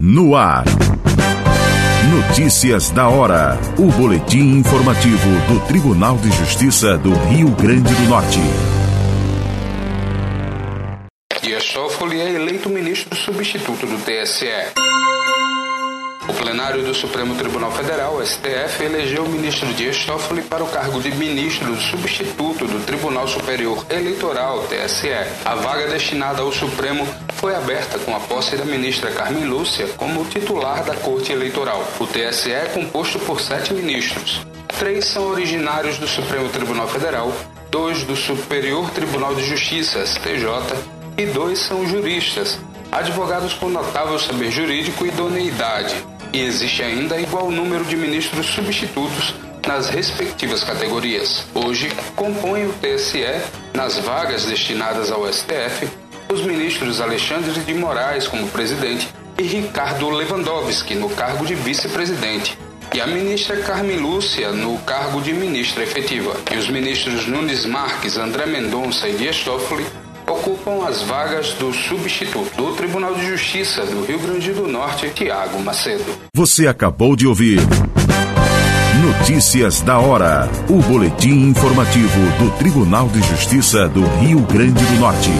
No ar. Notícias da hora. O boletim informativo do Tribunal de Justiça do Rio Grande do Norte. Dias Toffoli é eleito ministro substituto do TSE. O plenário do Supremo Tribunal Federal, STF, elegeu o ministro Dias Toffoli para o cargo de ministro substituto do Tribunal Superior Eleitoral, TSE. A vaga destinada ao Supremo foi aberta com a posse da ministra Carmen Lúcia como titular da Corte Eleitoral. O TSE é composto por sete ministros. Três são originários do Supremo Tribunal Federal, dois do Superior Tribunal de Justiça, STJ, e dois são juristas, advogados com notável saber jurídico e idoneidade e existe ainda igual número de ministros substitutos nas respectivas categorias. Hoje, compõe o TSE, nas vagas destinadas ao STF, os ministros Alexandre de Moraes como presidente e Ricardo Lewandowski no cargo de vice-presidente, e a ministra Carmen Lúcia no cargo de ministra efetiva, e os ministros Nunes Marques, André Mendonça e Dias Toffoli ocupam as vagas do substituto do Tribunal de Justiça do Rio Grande do Norte, Tiago Macedo. Você acabou de ouvir Notícias da hora. O boletim informativo do Tribunal de Justiça do Rio Grande do Norte.